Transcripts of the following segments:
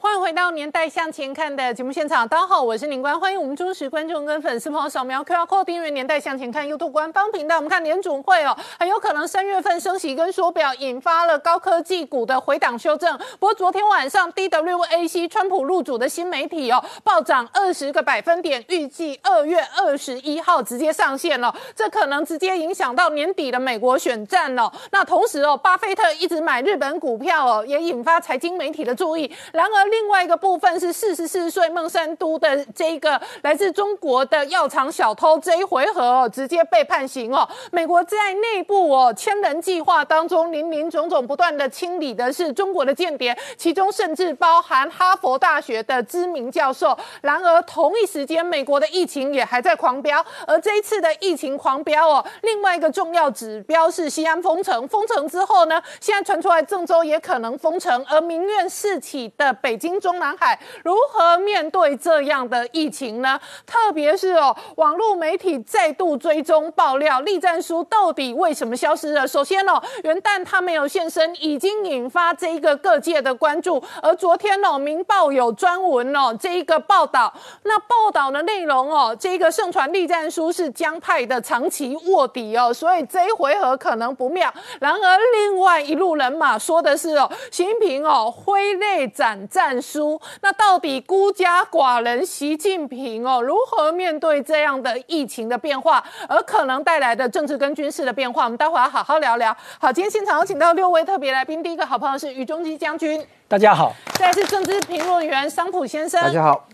欢迎回到《年代向前看》的节目现场，大家好，我是宁官，欢迎我们忠实观众跟粉丝朋友扫描 QR Code 订阅《年代向前看》YouTube 官方频道。我们看年总会哦，很有可能三月份升息跟缩表，引发了高科技股的回档修正。不过昨天晚上 DWAC 川普入主的新媒体哦，暴涨二十个百分点，预计二月二十一号直接上线了，这可能直接影响到年底的美国选战哦。那同时哦，巴菲特一直买日本股票哦，也引发财经媒体的注意。然而另外一个部分是四十四岁孟山都的这个来自中国的药厂小偷，这一回合哦直接被判刑哦。美国在内部哦千人计划当中，林林总总不断的清理的是中国的间谍，其中甚至包含哈佛大学的知名教授。然而同一时间，美国的疫情也还在狂飙，而这一次的疫情狂飙哦，另外一个重要指标是西安封城，封城之后呢，现在传出来郑州也可能封城，而民怨四起的北京中南海如何面对这样的疫情呢？特别是哦，网络媒体再度追踪爆料，栗战书到底为什么消失了？首先哦，元旦他没有现身，已经引发这一个各界的关注。而昨天哦，《明报》有专文哦，这一个报道，那报道的内容哦，这个盛传栗战书是江派的长期卧底哦，所以这一回合可能不妙。然而，另外一路人马说的是哦，习近平哦，挥泪斩战书。那到底孤家寡人习近平哦，如何面对这样的疫情的变化，而可能带来的政治跟军事的变化？我们待会要好好聊聊。好，今天现场有请到六位特别来宾，第一个好朋友是于中基将军，大家好；再来是政治评论员桑普先生，大家好；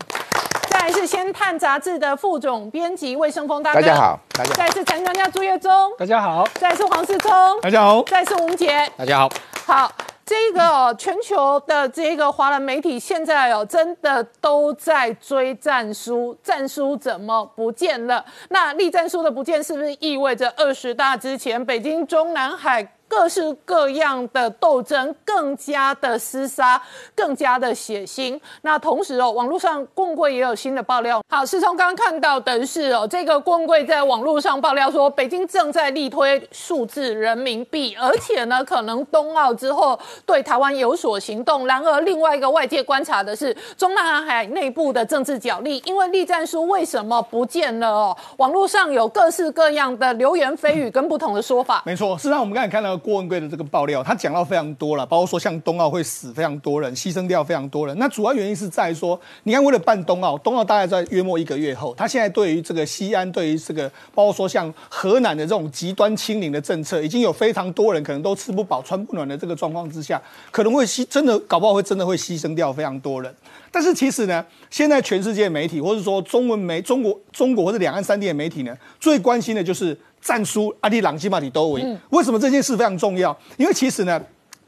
再来是《先探》杂志的副总编辑魏胜峰大哥，大家好；大家再来是财经专家朱月忠，大家好；再来是黄世聪，大家好；再来是吴杰，大家好。好。这个哦，全球的这个华人媒体现在哦，真的都在追战书，战书怎么不见了？那立战书的不见，是不是意味着二十大之前，北京中南海？各式各样的斗争，更加的厮杀，更加的血腥。那同时哦，网络上棍贵也有新的爆料。好，是从刚刚看到的是哦，这个棍贵在网络上爆料说，北京正在力推数字人民币，而且呢，可能冬奥之后对台湾有所行动。然而，另外一个外界观察的是中南海内部的政治角力，因为栗战书为什么不见了哦？网络上有各式各样的流言蜚语跟不同的说法。没错，事实上我们刚才看到。郭文贵的这个爆料，他讲到非常多了，包括说像冬奥会死非常多人，牺牲掉非常多人。那主要原因是在说，你看为了办冬奥，冬奥大概在约莫一个月后，他现在对于这个西安，对于这个包括说像河南的这种极端清零的政策，已经有非常多人可能都吃不饱穿不暖的这个状况之下，可能会牺真的搞不好会真的会牺牲掉非常多人。但是其实呢，现在全世界媒体或者说中文媒中国中国或者两岸三地的媒体呢，最关心的就是。战书阿里朗基马里都为为什么这件事非常重要？因为其实呢，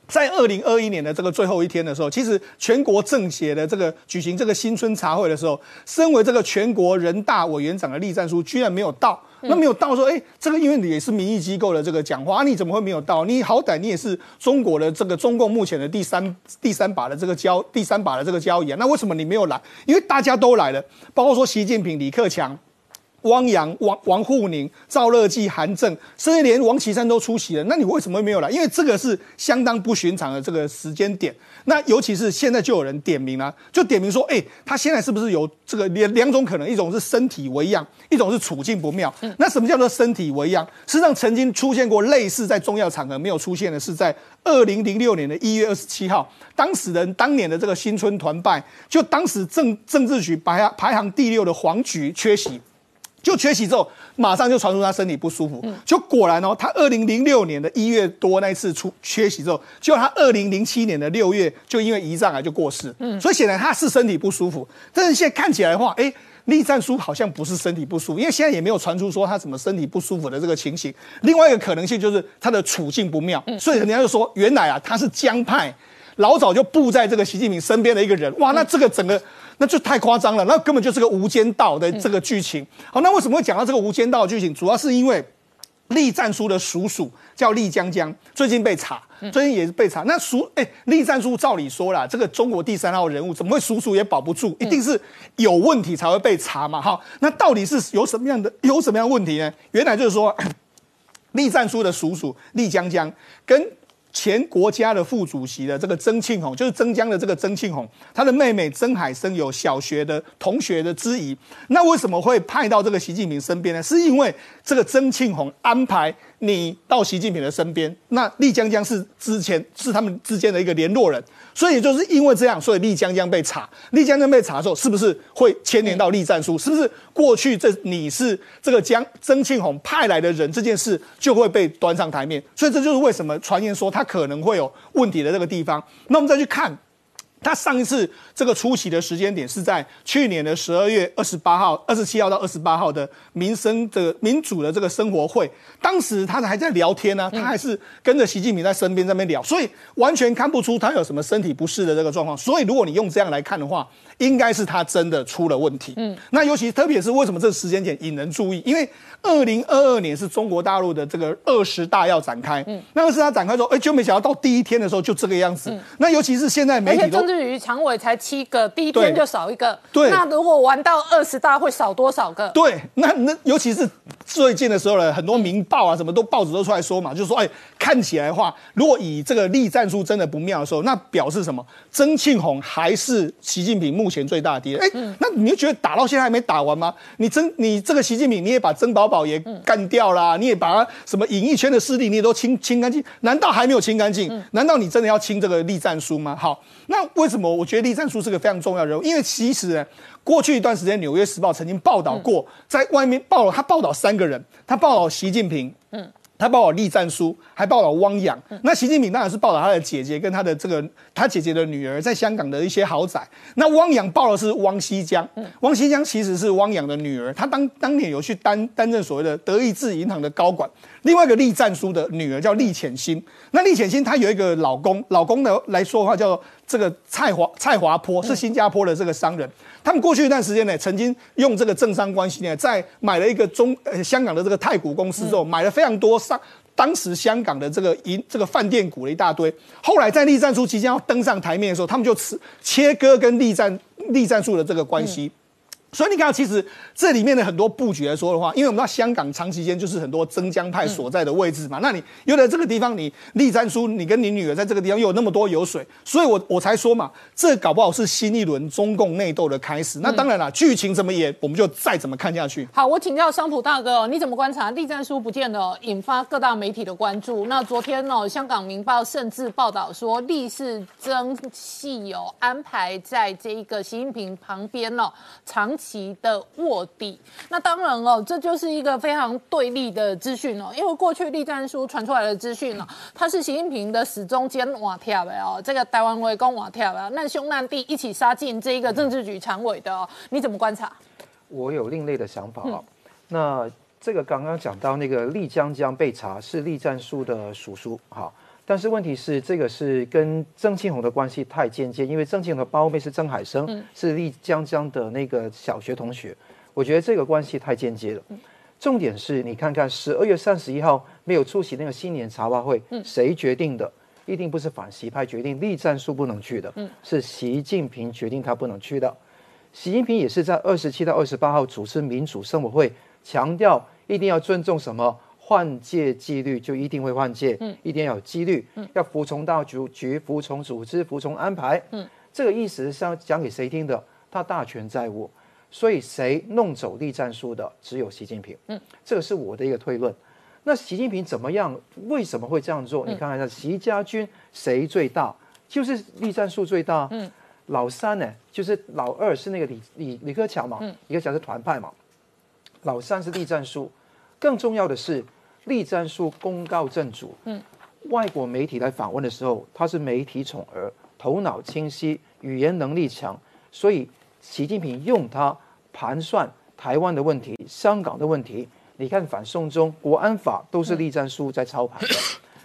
在二零二一年的这个最后一天的时候，其实全国政协的这个举行这个新春茶会的时候，身为这个全国人大委员长的栗战书居然没有到。那没有到说，哎，这个因为你也是民意机构的这个讲话，你怎么会没有到？你好歹你也是中国的这个中共目前的第三第三把的这个交第三把的这个交易啊，那为什么你没有来？因为大家都来了，包括说习近平、李克强。汪洋、王王沪宁、赵乐际、韩正，甚至连王岐山都出席了。那你为什么没有来？因为这个是相当不寻常的这个时间点。那尤其是现在就有人点名了，就点名说：“哎，他现在是不是有这个两两种可能？一种是身体为恙，一种是处境不妙。那什么叫做身体为恙？实际上曾经出现过类似在重要场合没有出现的是在二零零六年的一月二十七号，当时人当年的这个新春团拜，就当时政政治局排排行第六的黄菊缺席。”就缺席之后，马上就传出他身体不舒服。就果然哦，他二零零六年的一月多那一次出缺席之后，就他二零零七年的六月就因为胰脏癌就过世。嗯，所以显然他是身体不舒服。但是现在看起来的话，哎，栗战书好像不是身体不舒服，因为现在也没有传出说他什么身体不舒服的这个情形。另外一个可能性就是他的处境不妙，所以人家就说原来啊他是江派，老早就布在这个习近平身边的一个人。哇，那这个整个。那就太夸张了，那根本就是个无间道的这个剧情。好，那为什么会讲到这个无间道的剧情？主要是因为栗战书的叔叔叫栗江江，最近被查，最近也是被查。那叔，哎，栗战书照理说啦，这个中国第三号人物怎么会叔叔也保不住？一定是有问题才会被查嘛。好，那到底是有什么样的 有什么样问题呢？原来就是说。栗战书的叔叔栗江江跟。前国家的副主席的这个曾庆红，就是曾江的这个曾庆红，他的妹妹曾海生有小学的同学的质疑。那为什么会派到这个习近平身边呢？是因为这个曾庆红安排。你到习近平的身边，那丽江江是之前是他们之间的一个联络人，所以就是因为这样，所以丽江江被查，丽江江被查的时候，是不是会牵连到栗战书？是不是过去这你是这个江曾庆红派来的人，这件事就会被端上台面？所以这就是为什么传言说他可能会有问题的这个地方。那我们再去看。他上一次这个出席的时间点是在去年的十二月二十八号、二十七号到二十八号的民生的民主的这个生活会，当时他还在聊天呢，他还是跟着习近平在身边在那边聊，所以完全看不出他有什么身体不适的这个状况。所以如果你用这样来看的话，应该是他真的出了问题。嗯，那尤其特别是为什么这个时间点引人注意？因为二零二二年是中国大陆的这个二十大要展开，嗯，那二十大展开之后，哎，就没想到到第一天的时候就这个样子。那尤其是现在媒体都。至于常委才七个，第一天就少一个。对，那如果玩到二十大会少多少个？对，那那尤其是最近的时候呢，很多民报啊，什么都报纸都出来说嘛，就是说，哎，看起来的话，如果以这个立战术真的不妙的时候，那表示什么？曾庆红还是习近平目前最大的敌人。哎，那你就觉得打到现在还没打完吗？你曾你这个习近平，你也把曾宝宝也干掉了，你也把他什么演艺圈的势力你也都清清干净，难道还没有清干净？难道你真的要清这个立战书吗？好，那为什么？我觉得栗战书是个非常重要的人物，因为其实呢，过去一段时间，《纽约时报》曾经报道过，在外面报了他报道三个人，他报道习近平，嗯。他报道栗战书，还报道汪洋。那习近平当然是报道他的姐姐跟他的这个他姐姐的女儿在香港的一些豪宅。那汪洋报的是汪西江，汪西江其实是汪洋的女儿，她当当年有去担担任所谓的德意志银行的高管。另外一个栗战书的女儿叫栗浅心，那栗浅心她有一个老公，老公呢来说的话叫这个蔡华蔡华坡，是新加坡的这个商人。他们过去一段时间呢，曾经用这个政商关系呢，在买了一个中呃香港的这个太古公司之后，买了非常多上当时香港的这个银这个饭店股的一大堆。后来在栗战书即将要登上台面的时候，他们就切切割跟栗战栗战术的这个关系。所以你看，其实这里面的很多布局来说的话，因为我们知道香港长期间就是很多曾江派所在的位置嘛，那你又在这个地方，你立战书，你跟你女儿在这个地方又有那么多油水，所以我我才说嘛，这搞不好是新一轮中共内斗的开始。那当然了，剧情怎么演，我们就再怎么看下去。好，我请教商普大哥，你怎么观察立战书不见了引发各大媒体的关注？那昨天呢，香港明报甚至报道说，立是曾系有安排在这一个习近平旁边哦，长期。其的卧底，那当然哦，这就是一个非常对立的资讯哦。因为过去栗战书传出来的资讯呢，他是习近平的始终兼瓦跳的哦，这个台湾围攻瓦跳的，难兄难弟一起杀进这一个政治局常委的哦，你怎么观察？我有另类的想法哦。那这个刚刚讲到那个丽江江被查是栗战书的叔叔，好。但是问题是，这个是跟曾庆红的关系太间接，因为曾庆红的胞妹是曾海生，是丽江江的那个小学同学。我觉得这个关系太间接了。重点是你看看十二月三十一号没有出席那个新年茶话会，谁决定的？一定不是反习派决定，栗战书不能去的，是习近平决定他不能去的。习近平也是在二十七到二十八号主持民主生活会，强调一定要尊重什么？换届纪律就一定会换届，嗯，一定要有纪律，嗯，要服从到局局，服从组织，服从安排，嗯，这个意思是要讲给谁听的？他大权在握，所以谁弄走立战术的，只有习近平，嗯，这个是我的一个推论。那习近平怎么样？为什么会这样做？你看看一下，习家军谁最大？就是立战术最大，嗯，老三呢，就是老二是那个李李李克强嘛，嗯，李克强是团派嘛，老三是立战术，更重要的是。立战书公告正主，嗯，外国媒体来访问的时候，他是媒体宠儿，头脑清晰，语言能力强，所以习近平用他盘算台湾的问题、香港的问题。你看反送中、国安法都是栗战书在操盘的，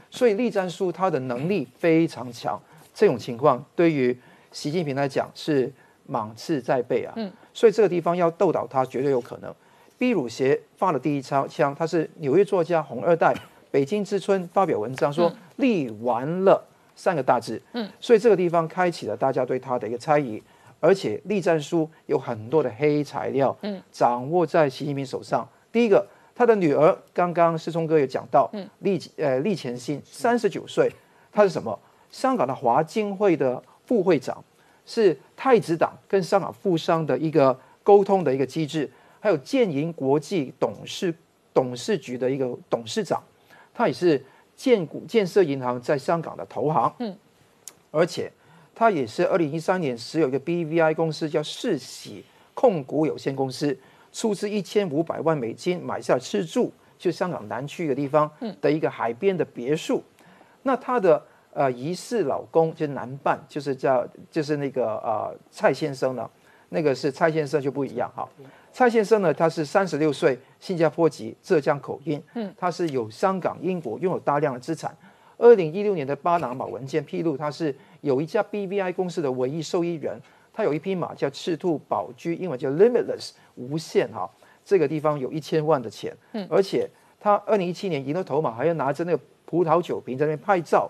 所以栗战书他的能力非常强。这种情况对于习近平来讲是芒刺在背啊，嗯，所以这个地方要斗倒他绝对有可能。毕鲁协发了第一枪，枪他是纽约作家红二代，北京之春发表文章说立完了三个大字，嗯，所以这个地方开启了大家对他的一个猜疑，而且立战书有很多的黑材料，嗯，掌握在习近平手上。第一个，他他的女儿刚刚师聪哥也讲到，厉呃立前新三十九岁，他是什么？香港的华经会的副会长，是太子党跟香港富商的一个沟通的一个机制，还有建银国际董事董事局的一个董事长，他也是建股建设银行在香港的投行，嗯，而且他也是二零一三年时有一个 BVI 公司叫世喜控股有限公司。出资一千五百万美金买下吃住，就香港南区一个地方的一个海边的别墅。那他的呃疑似老公就是男伴，就是叫就是那个呃蔡先生呢，那个是蔡先生就不一样哈。蔡先生呢，他是三十六岁，新加坡籍，浙江口音。嗯，他是有香港、英国拥有大量的资产。二零一六年的巴拿马文件披露，他是有一家 BVI 公司的唯一受益人。他有一匹马叫赤兔宝驹，英文叫 Limitless。无限哈，这个地方有一千万的钱，嗯，而且他二零一七年赢了头马，还要拿着那个葡萄酒瓶在那边拍照。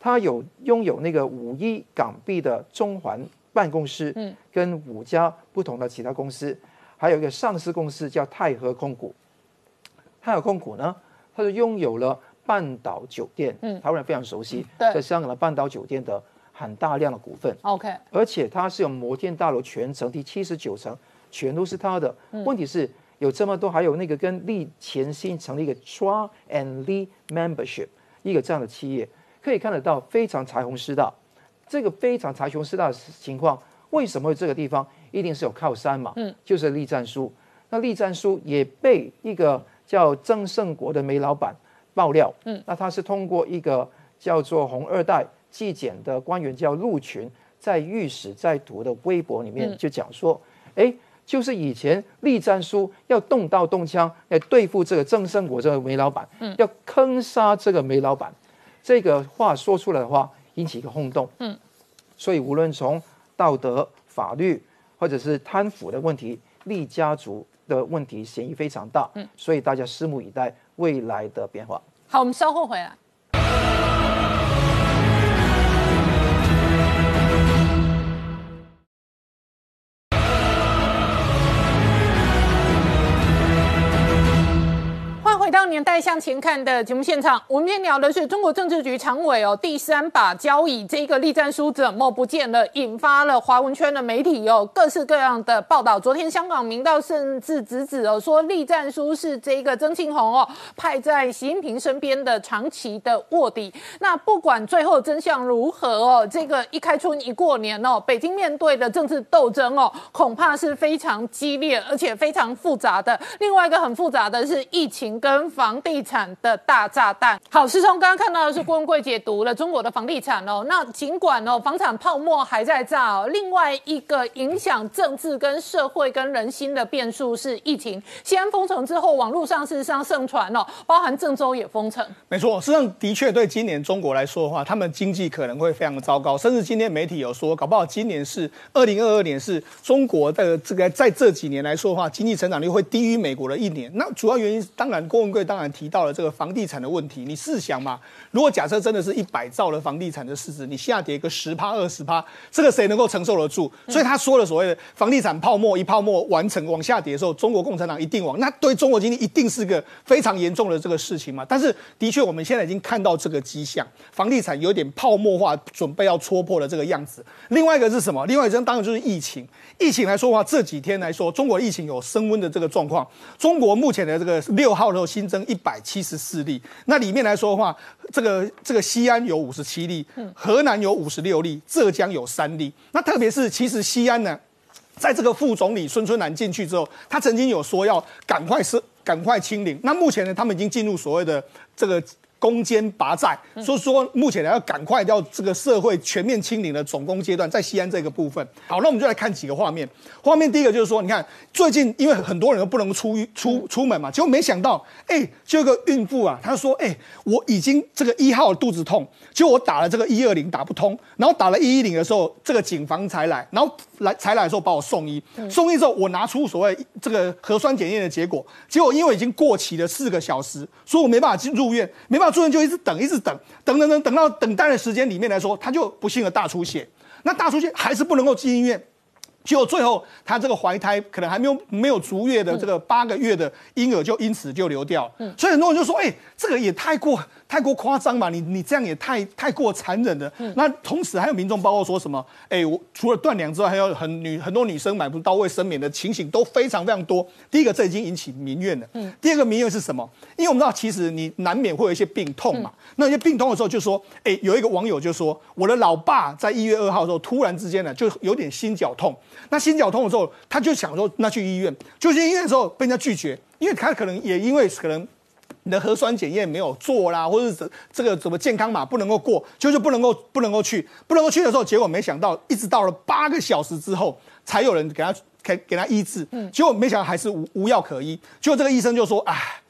他有拥有那个五亿港币的中环办公室，嗯，跟五家不同的其他公司，还有一个上市公司叫泰和控股。泰和控股呢，它是拥有了半岛酒店，嗯，台湾人非常熟悉，在香港的半岛酒店的很大量的股份，OK，而且它是有摩天大楼全层第七十九层。全都是他的。问题是有这么多，还有那个跟利前新成立一个 Tran and Lee Membership 一个这样的企业，可以看得到非常财雄势大。这个非常财雄势大的情况，为什么这个地方一定是有靠山嘛？嗯，就是栗战书。那栗战书也被一个叫曾胜国的煤老板爆料。嗯，那他是通过一个叫做红二代纪检的官员叫陆群，在御史在读的微博里面就讲说，哎。就是以前栗战书要动刀动枪来对付这个郑胜国这个煤老板，嗯，要坑杀这个煤老板，这个话说出来的话引起一个轰动，嗯，所以无论从道德、法律或者是贪腐的问题，利家族的问题嫌疑非常大，嗯，所以大家拭目以待未来的变化。好，我们稍后回来。年代向前看的节目现场，我们今天聊的是中国政治局常委哦第三把交椅，这个立战书怎么不见了？引发了华文圈的媒体哦各式各样的报道。昨天香港明道甚至直指哦说立战书是这个曾庆红哦派在习近平身边的长期的卧底。那不管最后真相如何哦，这个一开春一过年哦，北京面对的政治斗争哦恐怕是非常激烈而且非常复杂的。另外一个很复杂的是疫情跟防房地产的大炸弹。好，师兄刚刚看到的是郭文贵解读了中国的房地产哦。那尽管哦，房产泡沫还在炸哦，另外一个影响政治跟社会跟人心的变数是疫情。西安封城之后，网络上事实上盛传哦，包含郑州也封城。没错，实际上的确对今年中国来说的话，他们经济可能会非常的糟糕。甚至今天媒体有说，搞不好今年是二零二二年是中国的这个在这几年来说的话，经济成长率会低于美国的一年。那主要原因当然郭文贵当然提到了这个房地产的问题，你试想嘛，如果假设真的是一百兆的房地产的市值，你下跌个十趴二十趴，这个谁能够承受得住？所以他说了所谓的房地产泡沫一泡沫完成往下跌的时候，中国共产党一定往，那对中国经济一定是个非常严重的这个事情嘛。但是的确我们现在已经看到这个迹象，房地产有点泡沫化，准备要戳破的这个样子。另外一个是什么？另外一个当然就是疫情。疫情来说的话，这几天来说，中国疫情有升温的这个状况。中国目前的这个六号的时候新增一百七十四例，那里面来说的话，这个这个西安有五十七例，河南有五十六例，浙江有三例。那特别是其实西安呢，在这个副总理孙春兰进去之后，他曾经有说要赶快是赶快清零。那目前呢，他们已经进入所谓的这个。攻坚拔寨，所以说目前呢要赶快要这个社会全面清零的总攻阶段，在西安这个部分。好，那我们就来看几个画面。画面第一个就是说，你看最近因为很多人都不能出出出门嘛，结果没想到，哎，就有个孕妇啊，她说，哎，我已经这个一号肚子痛，结果我打了这个一二零打不通，然后打了一一零的时候，这个警方才来，然后来才来的时候把我送医，送医之后我拿出所谓这个核酸检验的结果，结果因为已经过期了四个小时，所以我没办法进入院，没办法。主任就一直等，一直等，等等等，等到等待的时间里面来说，他就不幸的大出血。那大出血还是不能够进医院，结果最后，他这个怀胎可能还没有没有足月的这个八个月的婴儿就因此就流掉。嗯，所以很多人就说：“哎，这个也太过太过夸张嘛！你你这样也太太过残忍了。”那同时还有民众包括说什么：“哎，我除了断粮之外，还有很女很多女生买不到卫生棉的情形都非常非常多。”第一个，这已经引起民怨了。嗯。第二个民怨是什么？因为我们知道，其实你难免会有一些病痛嘛。那些病痛的时候，就说：“哎，有一个网友就说，我的老爸在一月二号的时候，突然之间呢，就有点心绞痛。”那心绞痛的时候，他就想说，那去医院。就去医院的时候，被人家拒绝，因为他可能也因为可能你的核酸检验没有做啦，或者是这个怎么健康码不能够过，就就不能够不能够去，不能够去的时候，结果没想到，一直到了八个小时之后，才有人给他给给他医治。嗯，结果没想到还是无无药可医。结果这个医生就说，哎，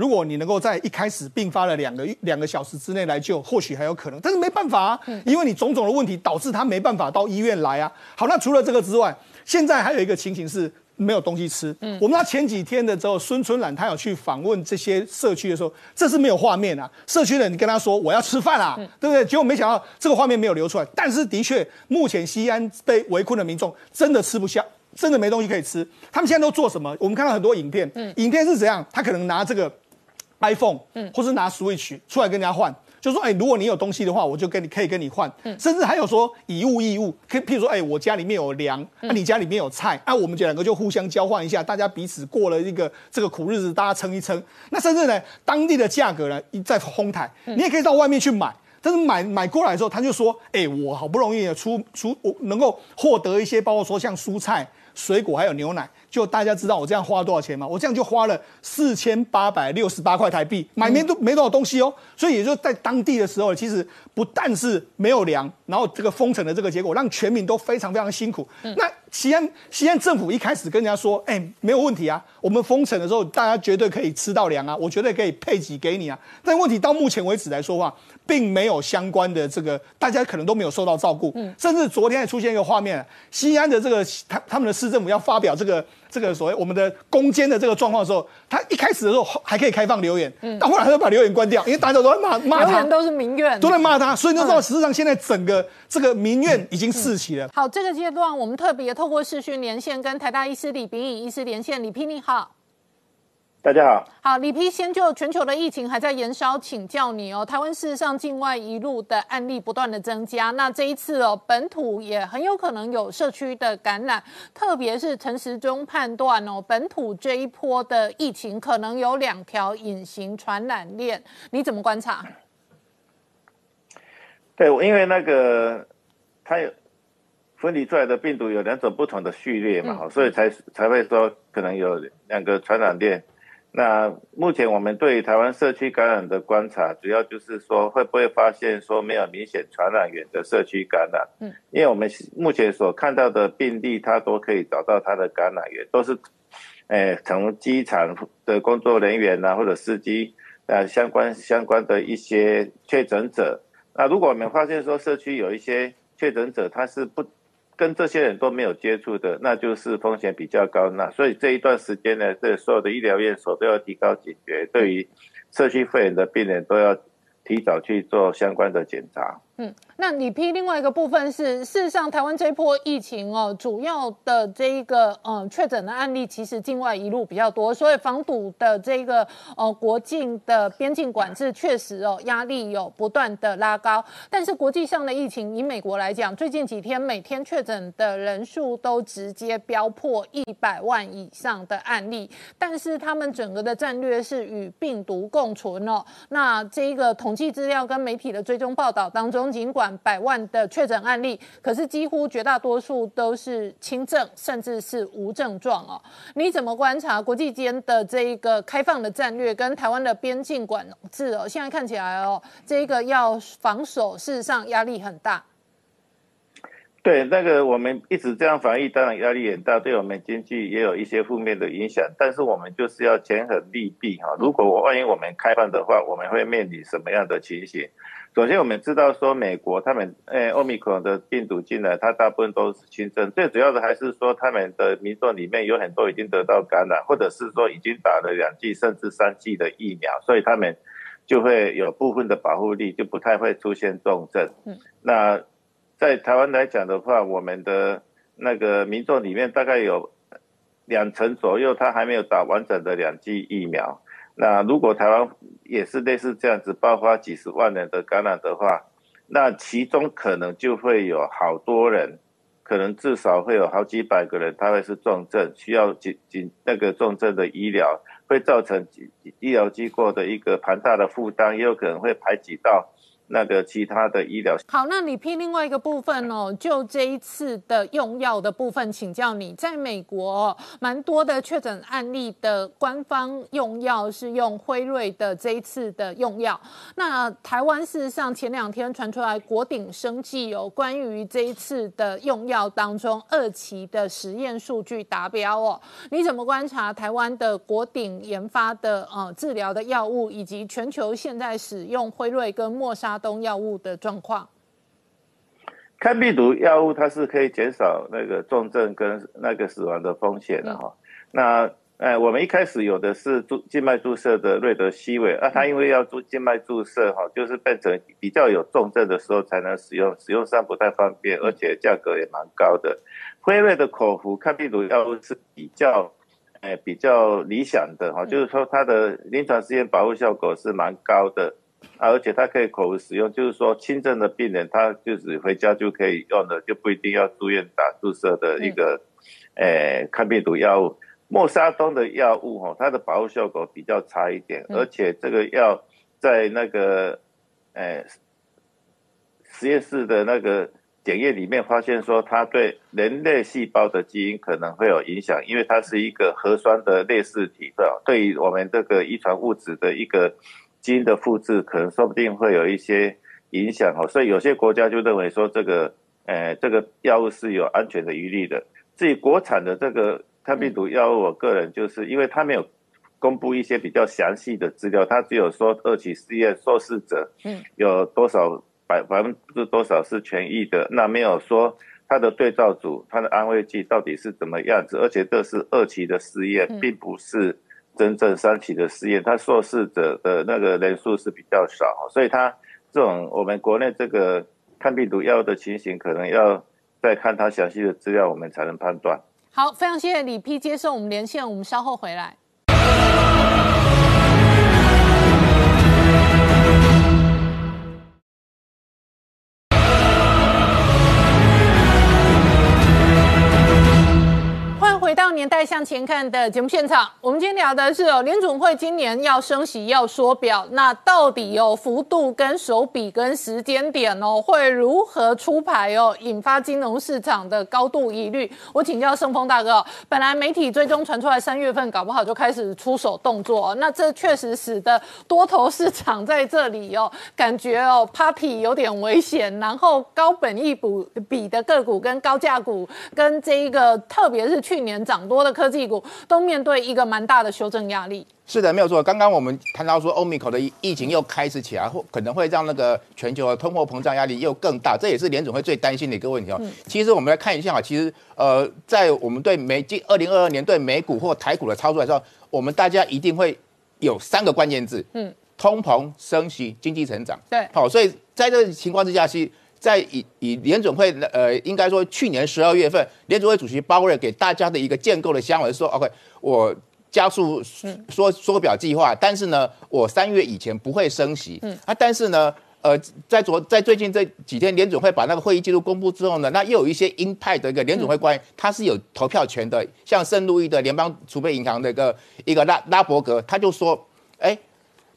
如果你能够在一开始并发了两个两个小时之内来救，或许还有可能。但是没办法啊，因为你种种的问题导致他没办法到医院来啊。好，那除了这个之外。现在还有一个情形是没有东西吃。嗯，我们那前几天的时候，孙春兰他有去访问这些社区的时候，这是没有画面啊。社区的人跟他说我要吃饭啦，对不对？结果没想到这个画面没有流出来。但是的确，目前西安被围困的民众真的吃不下，真的没东西可以吃。他们现在都做什么？我们看到很多影片，影片是怎样？他可能拿这个 iPhone，嗯，或是拿 Switch 出来跟人家换。就说，哎，如果你有东西的话，我就跟你可以跟你换，甚至还有说以物易物，可譬如说，哎，我家里面有粮，那你家里面有菜，那我们两个就互相交换一下，大家彼此过了一个这个苦日子，大家撑一撑。那甚至呢，当地的价格呢在哄抬，你也可以到外面去买，但是买买过来的时候，他就说，哎，我好不容易出出我能够获得一些，包括说像蔬菜、水果还有牛奶。就大家知道我这样花了多少钱吗？我这样就花了四千八百六十八块台币，买没都没多少东西哦。所以也就在当地的时候，其实不但是没有粮，然后这个封城的这个结果，让全民都非常非常辛苦。那西安西安政府一开始跟人家说，哎，没有问题啊，我们封城的时候，大家绝对可以吃到粮啊，我绝对可以配给给你啊。但问题到目前为止来说话，并没有相关的这个，大家可能都没有受到照顾。甚至昨天还出现一个画面，西安的这个他他们的市政府要发表这个。这个所谓我们的攻坚的这个状况的时候，他一开始的时候还可以开放留言，嗯，但后来他就把留言关掉，因为大家都在骂骂他，都是民怨，都在骂他，所以你知道，实际上现在整个这个民怨已经四起了。好，这个阶段我们特别透过视讯连线跟台大医师李炳颖医师连线，李平你好。大家好，好，李批先就全球的疫情还在延烧，请教你哦。台湾事实上境外一路的案例不断的增加，那这一次哦，本土也很有可能有社区的感染，特别是陈时中判断哦，本土这一波的疫情可能有两条隐形传染链，你怎么观察？对，因为那个它有分离出来的病毒有两种不同的序列嘛，所以才才会说可能有两个传染链。那目前我们对台湾社区感染的观察，主要就是说会不会发现说没有明显传染源的社区感染？嗯，因为我们目前所看到的病例，它都可以找到它的感染源，都是，诶，从机场的工作人员呐，或者司机，呃，相关相关的一些确诊者。那如果我们发现说社区有一些确诊者，他是不。跟这些人都没有接触的，那就是风险比较高。那所以这一段时间呢，这所有的医疗院所都要提高警觉，对于社区肺炎的病人都要提早去做相关的检查。嗯。那你批另外一个部分是，事实上台湾这波疫情哦，主要的这一个嗯确诊的案例，其实境外一路比较多，所以防堵的这个呃国境的边境管制确实哦压力有不断的拉高。但是国际上的疫情，以美国来讲，最近几天每天确诊的人数都直接飙破一百万以上的案例，但是他们整个的战略是与病毒共存哦。那这一个统计资料跟媒体的追踪报道当中，尽管百万的确诊案例，可是几乎绝大多数都是轻症，甚至是无症状哦。你怎么观察国际间的这一个开放的战略，跟台湾的边境管制哦？现在看起来哦，这个要防守，事实上压力很大。对，那个我们一直这样防疫，当然压力很大，对我们经济也有一些负面的影响。但是我们就是要权衡利弊哈。如果我万一我们开放的话，我们会面临什么样的情形？首先，我们知道说美国他们诶，奥密克戎的病毒进来，它大部分都是轻症。最主要的还是说，他们的民众里面有很多已经得到感染，或者是说已经打了两剂甚至三剂的疫苗，所以他们就会有部分的保护力，就不太会出现重症。嗯，那在台湾来讲的话，我们的那个民众里面大概有两成左右，他还没有打完整的两剂疫苗。那如果台湾也是类似这样子爆发几十万人的感染的话，那其中可能就会有好多人，可能至少会有好几百个人，他会是重症，需要紧紧那个重症的医疗，会造成医疗机构的一个庞大的负担，也有可能会排挤到。那个其他的医疗好，那你批另外一个部分哦，就这一次的用药的部分，请教你，在美国蛮多的确诊案例的官方用药是用辉瑞的这一次的用药。那台湾事实上前两天传出来国鼎生技有关于这一次的用药当中二期的实验数据达标哦，你怎么观察台湾的国鼎研发的呃治疗的药物，以及全球现在使用辉瑞跟莫沙？东药物的状况，抗病毒药物它是可以减少那个重症跟那个死亡的风险的哈。那哎，我们一开始有的是注静脉注射的瑞德西韦，啊，它因为要注静脉注射哈，就是变成比较有重症的时候才能使用，使用上不太方便，而且价格也蛮高的。辉瑞的口服抗病毒药物是比较哎比较理想的哈，就是说它的临床试验保护效果是蛮高的。而且它可以口服使用，就是说轻症的病人，他就是回家就可以用的，就不一定要住院打注射的一个，诶，抗病毒药物。莫沙东的药物哈，它的保护效果比较差一点，而且这个药在那个，诶，实验室的那个检验里面发现说，它对人类细胞的基因可能会有影响，因为它是一个核酸的类似体，对对于我们这个遗传物质的一个。基因的复制可能说不定会有一些影响哦，所以有些国家就认为说这个，呃，这个药物是有安全的余地的。至于国产的这个抗病毒药物，我个人就是因为它没有公布一些比较详细的资料，它只有说二期试验受试者，嗯，有多少百百分之多少是痊愈的，那没有说它的对照组它的安慰剂到底是怎么样子，而且这是二期的试验，并不是。真正三期的试验，他硕士者的那个人数是比较少，所以他这种我们国内这个抗病毒药的情形，可能要再看他详细的资料，我们才能判断。好，非常谢谢李批接受我们连线，我们稍后回来。年代向前看的节目现场，我们今天聊的是哦，联总会今年要升息要缩表，那到底有幅度跟手笔跟时间点哦，会如何出牌哦，引发金融市场的高度疑虑。我请教盛峰大哥，本来媒体最终传出来三月份搞不好就开始出手动作，那这确实使得多头市场在这里哦，感觉哦 party 有点危险，然后高本益补比的个股跟高价股跟这一个，特别是去年。涨多的科技股都面对一个蛮大的修正压力。是的，没有错。刚刚我们谈到说，欧米克的疫情又开始起来，或可能会让那个全球的通货膨胀压力又更大，这也是联总会最担心的一个问题哦。其实我们来看一下啊，其实呃，在我们对美今二零二二年对美股或台股的操作来说，我们大家一定会有三个关键字，嗯，通膨、升息、经济成长。对，好，所以在这个情况之下，其实。在以以联准会呃，应该说去年十二月份，联准会主席鲍威尔给大家的一个建构的想法是说，OK，我加速缩缩表计划，但是呢，我三月以前不会升息。嗯啊，但是呢，呃，在昨在最近这几天，联总会把那个会议记录公布之后呢，那又有一些鹰派的一个联总会官员，他是有投票权的，像圣路易的联邦储备银行的一个一个拉拉伯格，他就说，哎。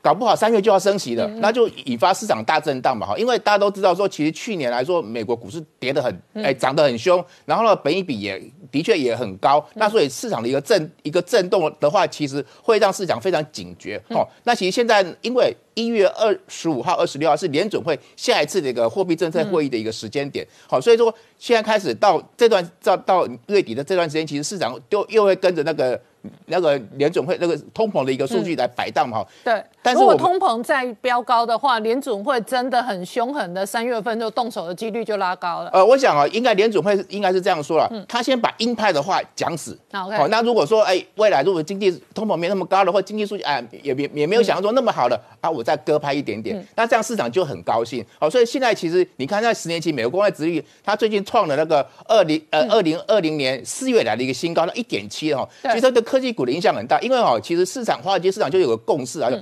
搞不好三月就要升息了，那就引发市场大震荡嘛哈，因为大家都知道说，其实去年来说，美国股市跌得很，哎，涨得很凶，然后呢，本益比也的确也很高，那所以市场的一个震一个震动的话，其实会让市场非常警觉哦。那其实现在因为一月二十五号、二十六号是联准会下一次的一个货币政策会议的一个时间点，好，所以说现在开始到这段到到月底的这段时间，其实市场就又会跟着那个。那个联准会那个通膨的一个数据来摆荡嘛。对，但是如果通膨再飙高的话，联准会真的很凶狠的，三月份就动手的几率就拉高了。呃，我想啊，应该联准会应该是这样说了，他先把鹰派的话讲死。好那如果说哎，未来如果经济通膨没那么高的话，经济数据哎也也也没有想象中那么好了啊，我再割拍一点点，那这样市场就很高兴。好，所以现在其实你看，在十年期美国公债殖利率，它最近创了那个二零呃二零二零年四月来的一个新高，那一点七哈，其实它对科技股的影响很大，因为哦，其实市场华尔街市场就有个共识啊，就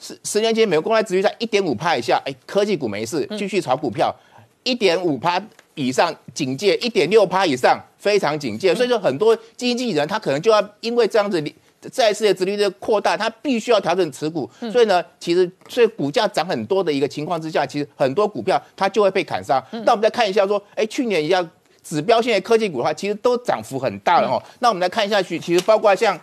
十十年前美国公开殖利率在一点五趴以下，哎，科技股没事，继续炒股票；一点五趴以上警戒，一点六趴以上非常警戒。所以说，很多经纪人他可能就要因为这样子。在世界殖利率扩大，他必须要调整持股，所以呢，其实所以股价涨很多的一个情况之下，其实很多股票它就会被砍杀。那我们再看一下说，哎，去年一样指标性的科技股的话，其实都涨幅很大了哦。那我们来看下去，其实包括像。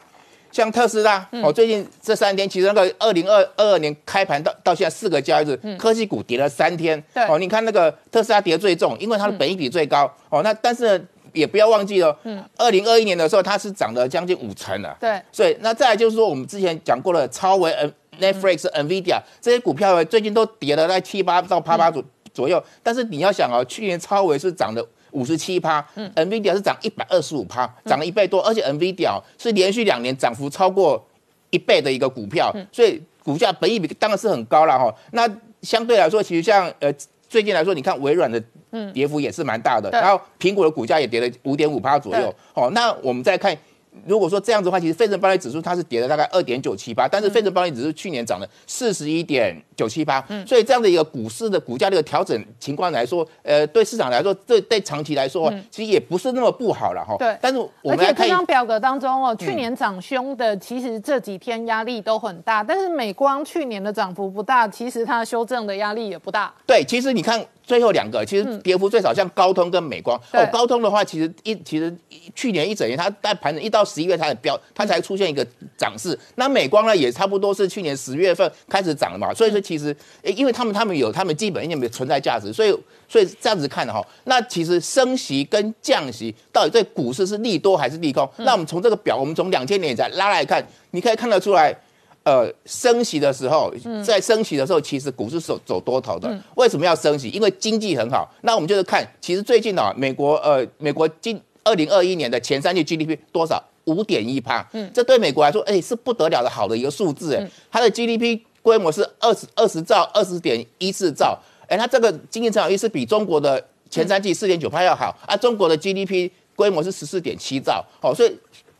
像特斯拉，哦，最近这三天，其实那个二零二二二年开盘到到现在四个交易日，科技股跌了三天。对哦，你看那个特斯拉跌最重，因为它的本益比最高。哦，那但是呢，也不要忘记了，嗯，二零二一年的时候它是涨了将近五成了。对，所以那再来就是说，我们之前讲过了，超维、N Netflix、Nvidia 这些股票最近都跌了在七八到八八左左右。但是你要想哦，去年超维是涨的。五十七趴，NVIDIA 是涨一百二十五趴，涨了一倍多，而且 NVIDIA 是连续两年涨幅超过一倍的一个股票，所以股价本益比当然是很高了哈。那相对来说，其实像呃最近来说，你看微软的跌幅也是蛮大的，然后苹果的股价也跌了五点五趴左右。哦，那我们再看。如果说这样子的话，其实费城半导体指数它是跌了大概二点九七八，但是费城半导体指数去年涨了四十一点九七八，所以这样的一个股市的股价的一个调整情况来说，呃，对市场来说，对对长期来说，其实也不是那么不好了哈。对，但是我们而且看这张表格当中哦，去年涨凶的，其实这几天压力都很大，但是美光去年的涨幅不大，其实它修正的压力也不大。对，其实你看最后两个，其实跌幅最少，像高通跟美光。对哦，高通的话，其实一其实去年一整年，它在盘整一到十一月它才飙，它才出现一个涨势。那美光呢，也差不多是去年十月份开始涨的嘛。所以说，其实诶因为他们他们有他们基本面的存在价值，所以所以这样子看的哈，那其实升息跟降息到底对股市是利多还是利空？那我们从这个表，我们从两千年以来拉来看，你可以看得出来。呃，升息的时候，在升息的时候，其实股市是走走多头的。为什么要升息？因为经济很好。那我们就是看，其实最近啊，美国呃，美国今二零二一年的前三季 GDP 多少？五点一趴。嗯，这对美国来说，哎，是不得了的好的一个数字。哎，它的 GDP 规模是二十二十兆，二十点一四兆。哎，它这个经济成长率是比中国的前三季四点九趴要好啊。中国的 GDP 规模是十四点七兆。哦，所以。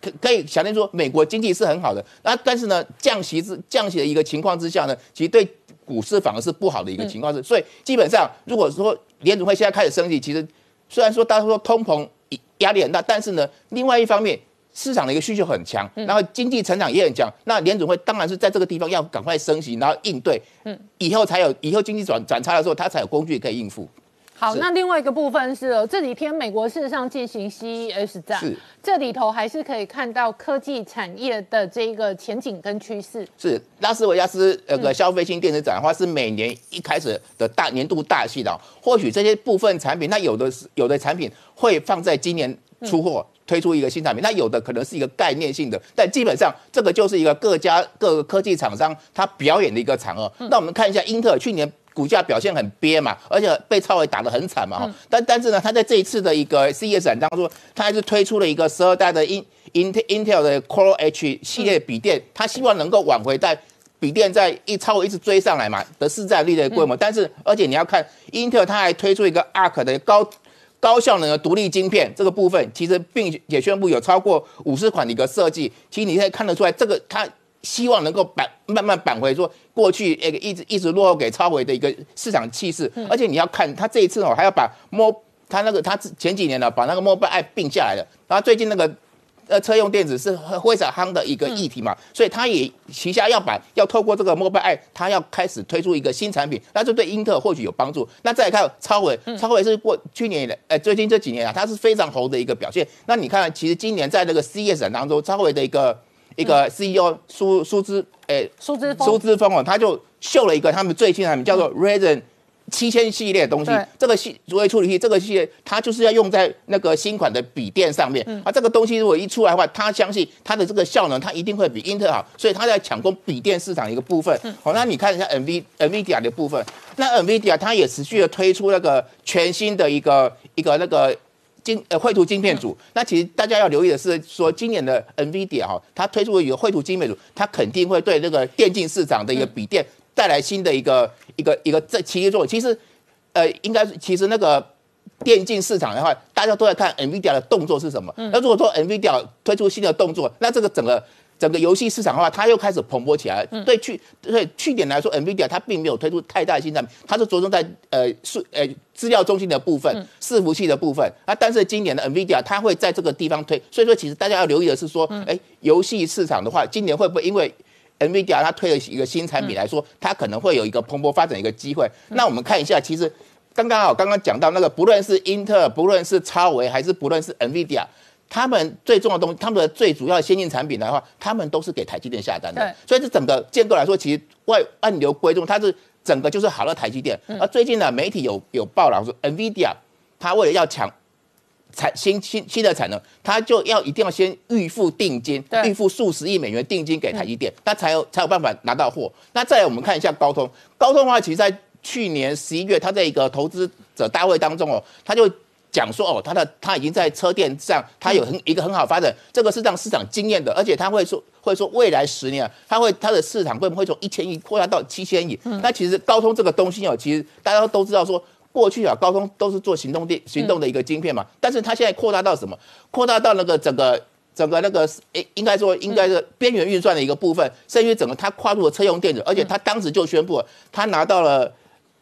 可可以想象说，美国经济是很好的，那但是呢，降息之降息的一个情况之下呢，其实对股市反而是不好的一个情况是，所以基本上如果说联储会现在开始升息，其实虽然说大家说通膨压力很大，但是呢，另外一方面市场的一个需求很强，然后经济成长也很强，那联储会当然是在这个地方要赶快升息，然后应对，嗯，以后才有以后经济转转差的时候，它才有工具可以应付。好，那另外一个部分是哦这几天美国事实上进行 CES 展是，这里头还是可以看到科技产业的这个前景跟趋势。是拉斯维加斯那个消费性电子展的话，是每年一开始的大年度大戏的哦。或许这些部分产品，那有的是有的产品会放在今年出货。推出一个新产品，那有的可能是一个概念性的，但基本上这个就是一个各家各个科技厂商它表演的一个场合。那我们看一下英特尔去年股价表现很憋嘛，而且被超微打得很惨嘛哈。但但是呢，它在这一次的一个 CES 展当中，它还是推出了一个十二代的 In Intel Intel 的 Core H 系列笔电，它希望能够挽回在。笔电在一超微一直追上来嘛的市占率的规模，但是而且你要看 Intel，，它还推出一个 Arc 的高高效能的独立晶片这个部分，其实并也宣布有超过五十款的一个设计。其实你可以看得出来，这个它希望能够扳慢慢扳回说过去那个一直一直落后给超微的一个市场气势。而且你要看他这一次哦，还要把 Mo 它那个他前几年呢把那个 Mobile App 并下来了，然后最近那个。呃，车用电子是非常夯的一个议题嘛，所以它也旗下要把要透过这个 Mobile 它要开始推出一个新产品，那就对英特尔或许有帮助。那再来看超伟，超伟是过去年的，呃，最近这几年啊，它是非常红的一个表现。那你看，其实今年在那个 CES 展当中，超伟的一个一个 CEO 苏苏之，诶，苏之峰。苏之峰哦，他就秀了一个他们最新的产品，叫做 Ryzen 七千系列的东西。对，这个系作为处理器，这个系列它就是要用在那个新款的笔电上面。嗯。啊，这个东西如果一出来的话，他相信它的这个效能，它一定会比英特尔好，所以他在抢攻笔电市场的一个部分。嗯。好，那你看一下 NV NVIDIA 的部分，那 NVIDIA 它也持续的推出那个全新的一个一个那个。晶呃绘图晶片组，那其实大家要留意的是说，今年的 NVIDIA 哈，它推出的一个绘图晶片组，它肯定会对那个电竞市场的一个笔电带来新的一个一个一个这企业作用。其实，呃，应该是其实那个电竞市场的话，大家都在看 NVIDIA 的动作是什么。那如果说 NVIDIA 推出新的动作，那这个整个整个游戏市场的话，它又开始蓬勃起来。对去对去年来说，NVIDIA 它并没有推出太大的新产品，它是着重在呃数呃资料中心的部分、伺服器的部分啊。但是今年的 NVIDIA 它会在这个地方推，所以说其实大家要留意的是说，哎，游戏市场的话，今年会不会因为 NVIDIA 它推了一个新产品来说，它可能会有一个蓬勃发展的一个机会。那我们看一下，其实刚刚啊刚刚讲到那个，不论是英特尔，不论是超维，还是不论是 NVIDIA。他们最重要的东西，他们的最主要的先进产品的话，他们都是给台积电下单的对，所以这整个建构来说，其实外暗流归中，它是整个就是好了台积电。而最近呢，媒体有有报道说，NVIDIA 它为了要抢产新新新的产能，它就要一定要先预付定金对，预付数十亿美元定金给台积电，它才有才有办法拿到货。那再来我们看一下高通，高通的话，其实在去年十一月，它在一个投资者大会当中哦，它就。讲说哦，它的它已经在车电上，它有很一个很好发展，这个是让市场惊艳的，而且它会说会说未来十年啊，它会它的市场规模会从一千亿扩大到七千亿。那其实高通这个东西哦，其实大家都知道说，过去啊高通都是做行动电行动的一个晶片嘛，但是它现在扩大到什么？扩大到那个整个。整个那个诶，应该说应该是边缘运算的一个部分，甚至整个它跨入了车用电子，而且它当时就宣布了，它拿到了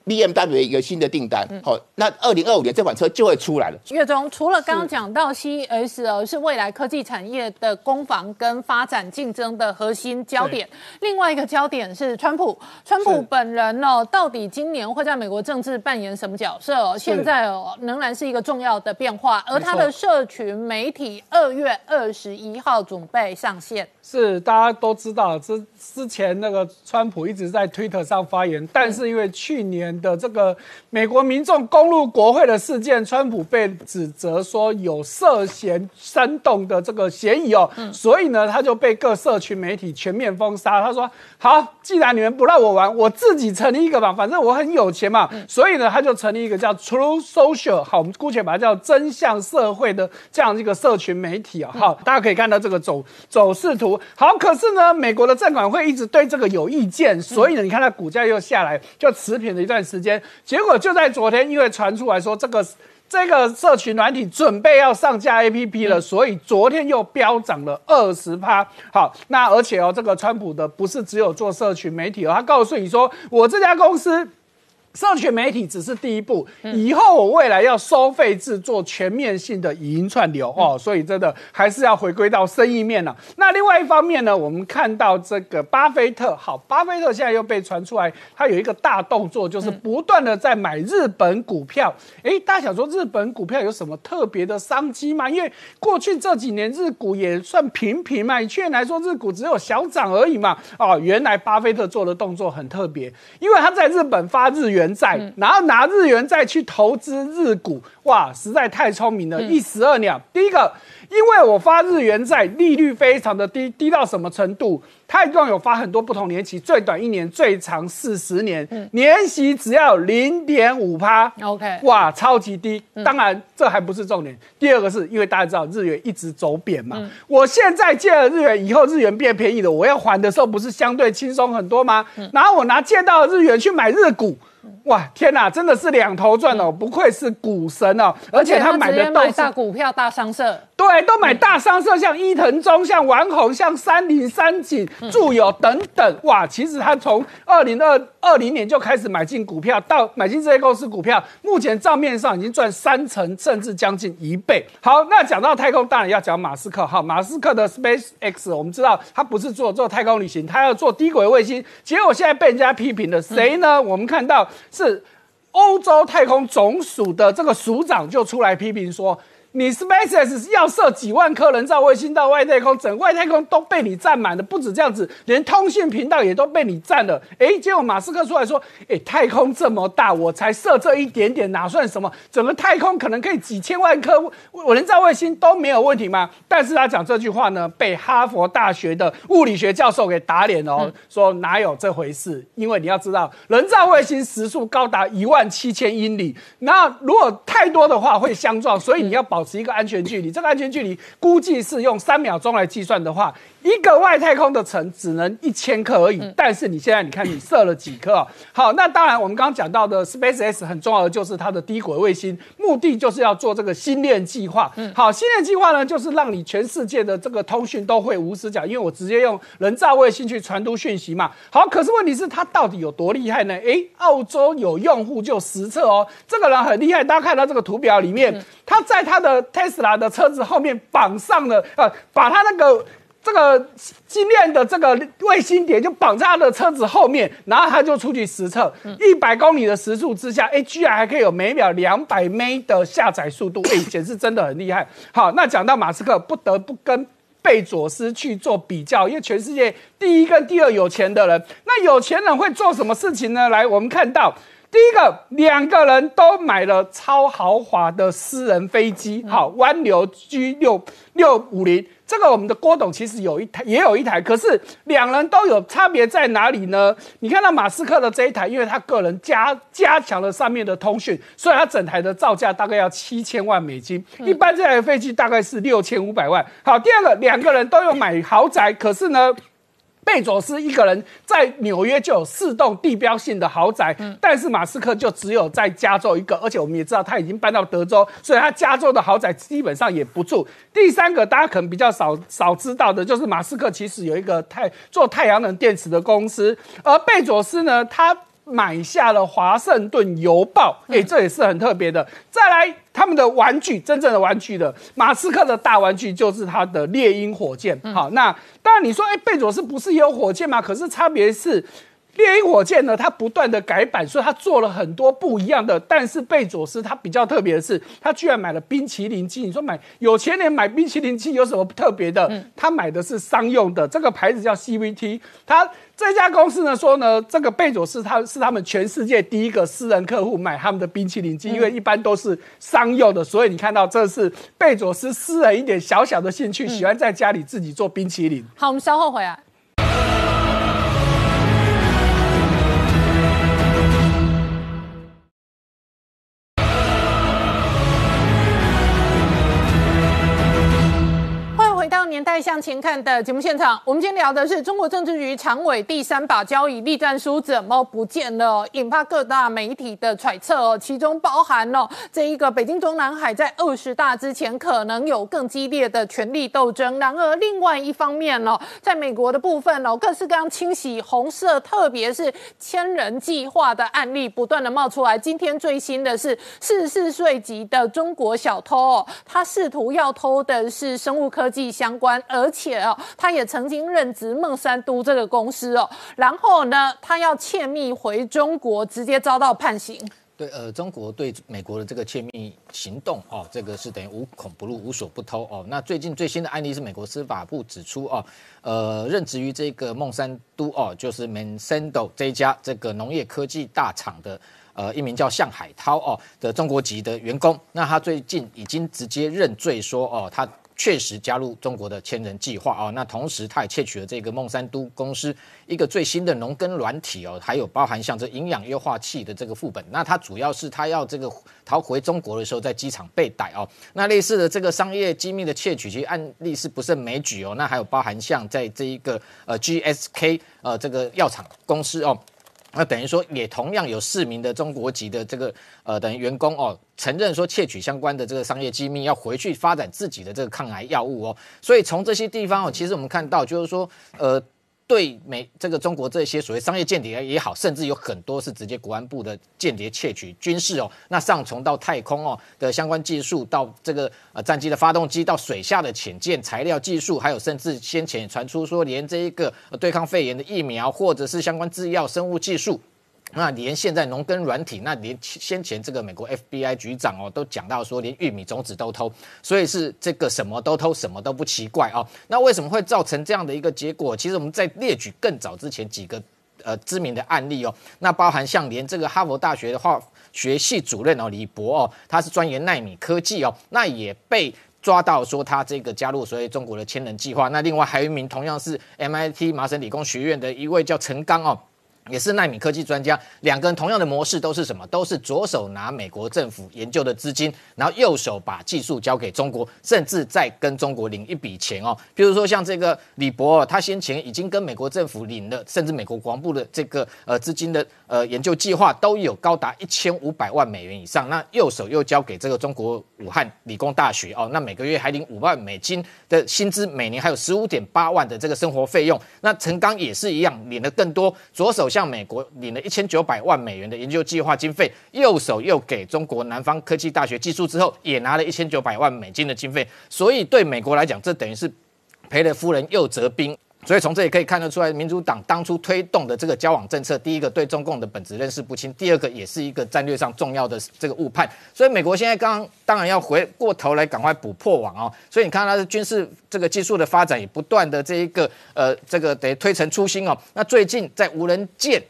BMW 一个新的订单。好，那二零二五年这款车就会出来了。岳中，除了刚刚讲到 CES 哦，是未来科技产业的攻防跟发展竞争的核心焦点。另外一个焦点是川普，川普本人哦，到底今年会在美国政治扮演什么角色哦？现在哦，仍然是一个重要的变化。而他的社群媒体二月二十一号准备上线。是大家都知道，之之前那个川普一直在推特上发言，但是因为去年的这个美国民众攻入国会的事件，川普被指责说有涉嫌煽动的这个嫌疑哦，所以呢，他就被各社群媒体全面封杀。他说：“好，既然你们不让我玩，我自己成立一个吧，反正我很有钱嘛。所以呢，他就成立一个叫 True Social，好，我们姑且把它叫真相社会的这样一个社群媒体啊，好，大家可以看到这个走走势图。好，可是呢，美国的证管会一直对这个有意见，所以呢，你看它股价又下来，就持平了一段时间。结果就在昨天，因为传出来说这个。这个社群软体准备要上架 APP 了，所以昨天又飙涨了二十趴。好，那而且哦，这个川普的不是只有做社群媒体哦，他告诉你说，我这家公司。社群媒体只是第一步，以后我未来要收费制做全面性的语音串流哦，所以真的还是要回归到生意面了。那另外一方面呢，我们看到这个巴菲特，好，巴菲特现在又被传出来，他有一个大动作，就是不断的在买日本股票。诶，大家想说日本股票有什么特别的商机吗？因为过去这几年日股也算平平嘛，以去年来说日股只有小涨而已嘛。哦，原来巴菲特做的动作很特别，因为他在日本发日元。元债，然后拿日元债去投资日股，哇，实在太聪明了，一石二鸟。第一个，因为我发日元债利率非常的低，低到什么程度？它一共有发很多不同年期，最短一年，最长四十年，年息只要零点五趴。OK，哇，超级低。当然，这还不是重点。第二个是因为大家知道日元一直走贬嘛，我现在借了日元，以后日元变便宜了，我要还的时候不是相对轻松很多吗？然后我拿借到的日元去买日股。哇，天哪，真的是两头赚哦！不愧是股神哦，而且他买的都是大股票、大商社，对，都买大商社，像伊藤忠、像丸红、像三菱、三井、住友等等。哇，其实他从二零二二零年就开始买进股票，到买进这些公司股票，目前账面上已经赚三成，甚至将近一倍。好，那讲到太空，当然要讲马斯克哈，马斯克的 Space X，我们知道他不是做做太空旅行，他要做低轨卫星，结果现在被人家批评了，谁呢？我们看到是欧洲太空总署的这个署长就出来批评说。你 SpaceX 要射几万颗人造卫星到外太空，整外太空都被你占满了。不止这样子，连通讯频道也都被你占了。哎，结果马斯克出来说：“哎，太空这么大，我才射这一点点，哪算什么？整个太空可能可以几千万颗我人造卫星都没有问题吗？”但是他讲这句话呢，被哈佛大学的物理学教授给打脸哦，说哪有这回事？因为你要知道，人造卫星时速高达一万七千英里，那如果太多的话会相撞，所以你要保。保持一个安全距离，这个安全距离估计是用三秒钟来计算的话。一个外太空的城只能一千克而已，但是你现在你看你射了几颗？好，那当然我们刚刚讲到的 SpaceX 很重要的就是它的低轨卫星，目的就是要做这个星链计划。好，星链计划呢，就是让你全世界的这个通讯都会无死角，因为我直接用人造卫星去传输讯息嘛。好，可是问题是它到底有多厉害呢？诶，澳洲有用户就实测哦，这个人很厉害，大家看到这个图表里面，他在他的 Tesla 的车子后面绑上了，呃，把他那个。这个精炼的这个卫星点就绑在他的车子后面，然后他就出去实测，一百公里的时速之下，哎，居然还可以有每秒两百 M 的下载速度，哎，显示真的很厉害。好，那讲到马斯克，不得不跟贝佐斯去做比较，因为全世界第一跟第二有钱的人，那有钱人会做什么事情呢？来，我们看到第一个，两个人都买了超豪华的私人飞机，好，湾流 G 六六五零。这个我们的郭董其实有一台，也有一台，可是两人都有差别在哪里呢？你看到马斯克的这一台，因为他个人加加强了上面的通讯，所以他整台的造价大概要七千万美金，一般这台飞机大概是六千五百万。好，第二个两个人都有买豪宅，可是呢？贝佐斯一个人在纽约就有四栋地标性的豪宅，但是马斯克就只有在加州一个，而且我们也知道他已经搬到德州，所以他加州的豪宅基本上也不住。第三个，大家可能比较少少知道的就是马斯克其实有一个太做太阳能电池的公司，而贝佐斯呢，他。买下了《华盛顿邮报》，哎，这也是很特别的。再来，他们的玩具，真正的玩具的马斯克的大玩具就是他的猎鹰火箭。好，那当然你说，哎，贝佐斯不是也有火箭吗？可是差别是。猎鹰火箭呢，它不断的改版，所以它做了很多不一样的。但是贝佐斯他比较特别的是，他居然买了冰淇淋机。你说买有钱人买冰淇淋机有什么特别的？他买的是商用的，这个牌子叫 CVT。他这家公司呢说呢，这个贝佐斯他是他们全世界第一个私人客户买他们的冰淇淋机，因为一般都是商用的，所以你看到这是贝佐斯私人一点小小的兴趣，喜欢在家里自己做冰淇淋。好，我们稍后回来。向前看的节目现场，我们今天聊的是中国政治局常委第三把交椅栗战书怎么不见了，引发各大媒体的揣测哦，其中包含了这一个北京中南海在二十大之前可能有更激烈的权力斗争。然而，另外一方面呢，在美国的部分哦，各式各样清洗红色，特别是千人计划的案例不断的冒出来。今天最新的是四十四岁级的中国小偷哦，他试图要偷的是生物科技相。关，而且哦，他也曾经任职孟山都这个公司哦，然后呢，他要窃密回中国，直接遭到判刑。对，呃，中国对美国的这个窃密行动哦，这个是等于无孔不入、无所不偷哦。那最近最新的案例是美国司法部指出哦，呃，任职于这个孟山都哦，就是 Monsanto 这一家这个农业科技大厂的呃一名叫向海涛哦的中国籍的员工，那他最近已经直接认罪说哦，他。确实加入中国的千人计划哦，那同时他也窃取了这个孟山都公司一个最新的农耕软体哦，还有包含像这营养优化器的这个副本。那他主要是他要这个逃回中国的时候，在机场被逮哦。那类似的这个商业机密的窃取，其实案例是不胜枚举哦。那还有包含像在这一个呃 GSK 呃这个药厂公司哦。那等于说，也同样有四名的中国籍的这个呃等于员工哦，承认说窃取相关的这个商业机密，要回去发展自己的这个抗癌药物哦。所以从这些地方哦，其实我们看到就是说，呃。对美这个中国这些所谓商业间谍也好，甚至有很多是直接国安部的间谍窃取军事哦，那上从到太空哦的相关技术，到这个呃战机的发动机，到水下的潜舰材料技术，还有甚至先前传出说连这一个对抗肺炎的疫苗，或者是相关制药生物技术。那连现在农耕软体，那连先前这个美国 FBI 局长哦都讲到说，连玉米种子都偷，所以是这个什么都偷，什么都不奇怪哦。那为什么会造成这样的一个结果？其实我们在列举更早之前几个呃知名的案例哦，那包含像连这个哈佛大学的化学系主任哦李博哦，他是钻研纳米科技哦，那也被抓到说他这个加入所谓中国的千人计划。那另外还有一名同样是 MIT 麻省理工学院的一位叫陈刚哦。也是纳米科技专家，两个人同样的模式都是什么？都是左手拿美国政府研究的资金，然后右手把技术交给中国，甚至再跟中国领一笔钱哦。比如说像这个李博，他先前已经跟美国政府领了，甚至美国国防部的这个呃资金的呃研究计划都有高达一千五百万美元以上。那右手又交给这个中国武汉理工大学哦，那每个月还领五万美金的薪资，每年还有十五点八万的这个生活费用。那陈刚也是一样，领的更多，左手。向美国领了一千九百万美元的研究计划经费，右手又给中国南方科技大学技术之后，也拿了一千九百万美金的经费，所以对美国来讲，这等于是赔了夫人又折兵。所以从这也可以看得出来，民主党当初推动的这个交往政策，第一个对中共的本质认识不清，第二个也是一个战略上重要的这个误判。所以美国现在刚当然要回过头来赶快补破网哦。所以你看它的军事这个技术的发展也不断的这一个呃这个得推陈出新哦。那最近在无人舰。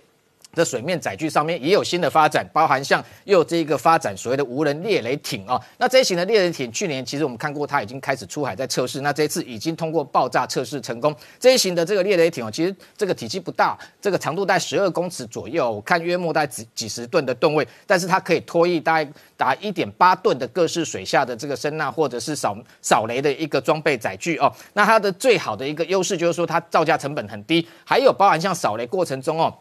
的水面载具上面也有新的发展，包含像又这个发展所谓的无人猎雷艇啊。那这一型的猎雷艇，去年其实我们看过，它已经开始出海在测试。那这一次已经通过爆炸测试成功。这一型的这个猎雷艇哦，其实这个体积不大，这个长度在十二公尺左右，我看约莫在几几十吨的吨位，但是它可以拖曳大概达一点八吨的各式水下的这个声呐或者是扫扫雷的一个装备载具哦。那它的最好的一个优势就是说它造价成本很低，还有包含像扫雷过程中哦。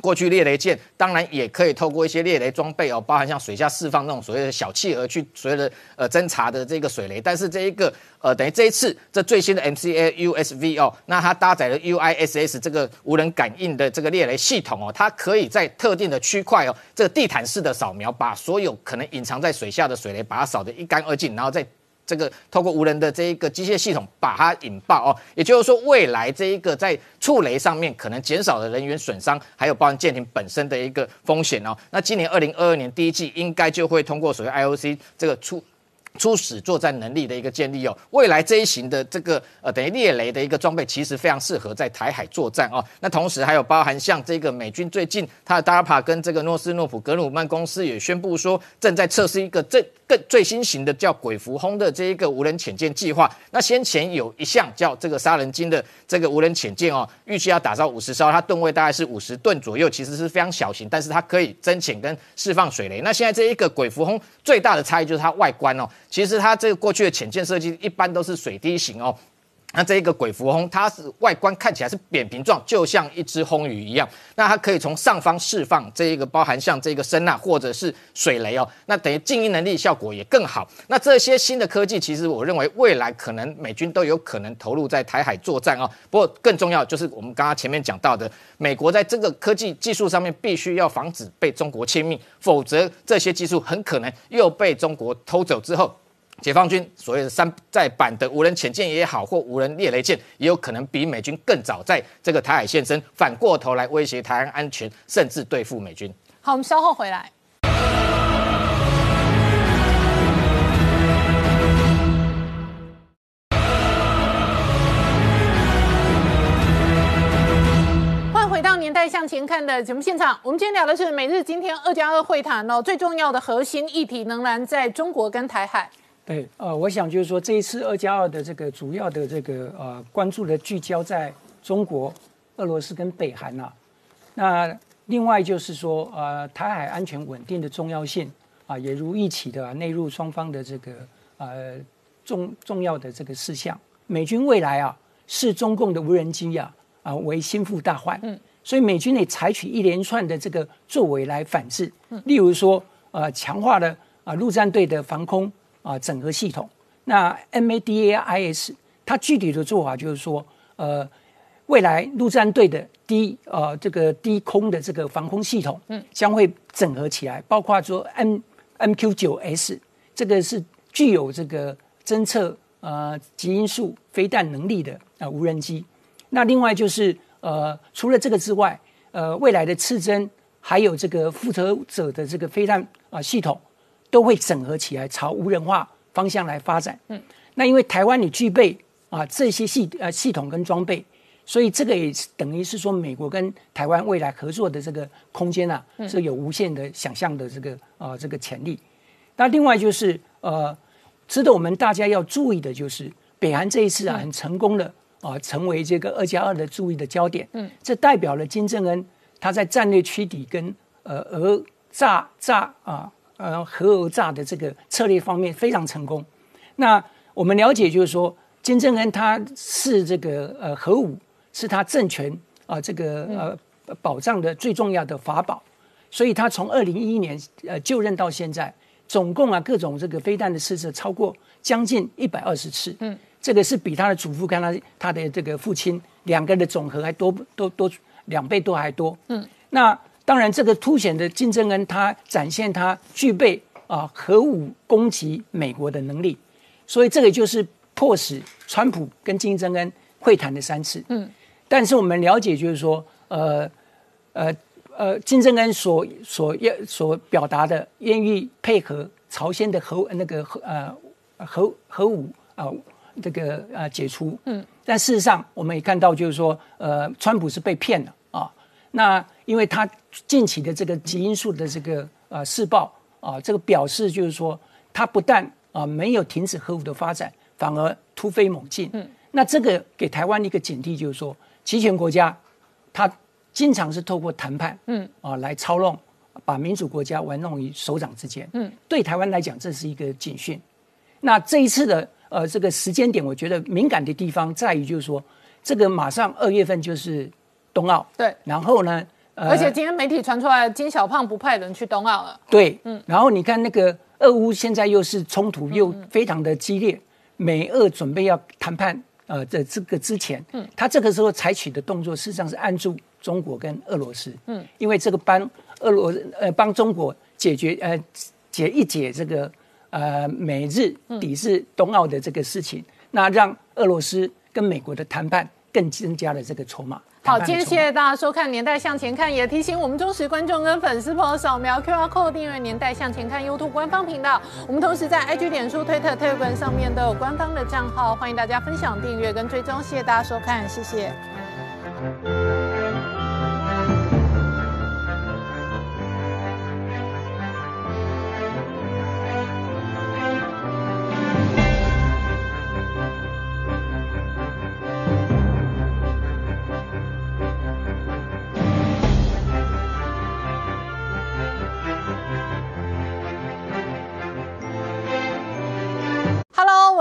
过去猎雷舰当然也可以透过一些猎雷装备哦，包含像水下释放那种所谓的小企鹅去所谓的呃侦查的这个水雷，但是这一个呃等于这一次这最新的 MCA USV 哦，那它搭载了 UISS 这个无人感应的这个猎雷系统哦，它可以在特定的区块哦，这个地毯式的扫描，把所有可能隐藏在水下的水雷把它扫得一干二净，然后再。这个透过无人的这一个机械系统把它引爆哦，也就是说未来这一个在触雷上面可能减少了人员损伤，还有包含舰艇本身的一个风险哦。那今年二零二二年第一季应该就会通过所谓 IOC 这个触。初始作战能力的一个建立哦，未来这一型的这个呃等于猎雷的一个装备，其实非常适合在台海作战哦。那同时还有包含像这个美军最近，它的 DARPA 跟这个诺斯诺普格鲁曼公司也宣布说，正在测试一个最更最新型的叫鬼蝠轰的这一个无人潜舰计划。那先前有一项叫这个杀人鲸的这个无人潜舰哦，预计要打造五十艘，它吨位大概是五十吨左右，其实是非常小型，但是它可以增潜跟释放水雷。那现在这一个鬼蝠轰最大的差异就是它外观哦。其实它这个过去的潜舰设计一般都是水滴型哦，那这一个鬼蝠轰，它是外观看起来是扁平状，就像一只轰鱼一样。那它可以从上方释放这一个包含像这个声呐或者是水雷哦，那等于静音能力效果也更好。那这些新的科技，其实我认为未来可能美军都有可能投入在台海作战哦。不过更重要就是我们刚刚前面讲到的，美国在这个科技技术上面必须要防止被中国侵密，否则这些技术很可能又被中国偷走之后。解放军所谓的山寨版的无人潜舰也好，或无人猎雷舰，也有可能比美军更早在这个台海现身，反过头来威胁台湾安全，甚至对付美军。好，我们稍后回来。欢迎回到《年代向前看》的节目现场，我们今天聊的是美日今天二加二会谈哦，最重要的核心议题仍然在中国跟台海。对，呃，我想就是说，这一次二加二的这个主要的这个呃关注的聚焦在中国、俄罗斯跟北韩呐。那另外就是说，呃，台海安全稳定的重要性啊，也如一起的啊内入双方的这个呃重重要的这个事项。美军未来啊，视中共的无人机啊啊为心腹大患，嗯，所以美军得采取一连串的这个作为来反制，嗯，例如说，呃，强化了啊陆战队的防空。啊，整合系统。那 MADAIS 它具体的做法就是说，呃，未来陆战队的低呃这个低空的这个防空系统，嗯，将会整合起来，包括说 M MQ 九 S 这个是具有这个侦测呃极音速飞弹能力的啊无人机。那另外就是呃，除了这个之外，呃，未来的刺针还有这个复仇者的这个飞弹啊系统，都会整合起来，朝无人化方向来发展。嗯，那因为台湾你具备啊这些系呃系统跟装备，所以这个也等于是说美国跟台湾未来合作的这个空间啊，是有无限的想象的这个啊这个潜力。那另外就是呃，值得我们大家要注意的就是，北韩这一次啊很成功的啊成为这个二加二的注意的焦点。嗯，这代表了金正恩。他在战略区底跟呃俄炸炸啊呃核讹诈的这个策略方面非常成功。那我们了解就是说，金正恩他是这个呃核武是他政权啊这个呃保障的最重要的法宝，所以他从二零一一年呃就任到现在，总共啊各种这个飞弹的试射超过将近一百二十次。嗯，这个是比他的祖父跟他他的这个父亲两个人的总和还多多多。两倍多还多，嗯，那当然，这个凸显的金正恩他展现他具备啊核武攻击美国的能力，所以这个就是迫使川普跟金正恩会谈的三次，嗯，但是我们了解就是说，呃呃呃，金正恩所所要所表达的愿意配合朝鲜的核那个核呃核核武啊这个呃解除，嗯，但事实上我们也看到就是说，呃，川普是被骗了。那因为他近期的这个基因素的这个呃试爆啊，这个表示就是说，他不但啊没有停止核武的发展，反而突飞猛进。嗯，那这个给台湾一个警惕，就是说，集权国家他经常是透过谈判，嗯啊来操弄，把民主国家玩弄于手掌之间。嗯，对台湾来讲，这是一个警讯。那这一次的呃这个时间点，我觉得敏感的地方在于，就是说，这个马上二月份就是。冬奥对，然后呢？而且今天媒体传出来，金小胖不派人去冬奥了。对，嗯。然后你看那个俄乌现在又是冲突又非常的激烈，美俄准备要谈判，呃，在这个之前，嗯，他这个时候采取的动作，事实上是按住中国跟俄罗斯，嗯，因为这个帮俄罗呃帮中国解决呃解一解这个呃美日抵制冬奥的这个事情，那让俄罗斯跟美国的谈判更增加了这个筹码。好，今天谢谢大家收看《年代向前看》，也提醒我们忠实观众跟粉丝朋友扫描 QR Code 订阅《年代向前看》YouTube 官方频道。我们同时在 IG、脸书、推特、Telegram 上面都有官方的账号，欢迎大家分享、订阅跟追踪。谢谢大家收看，谢谢。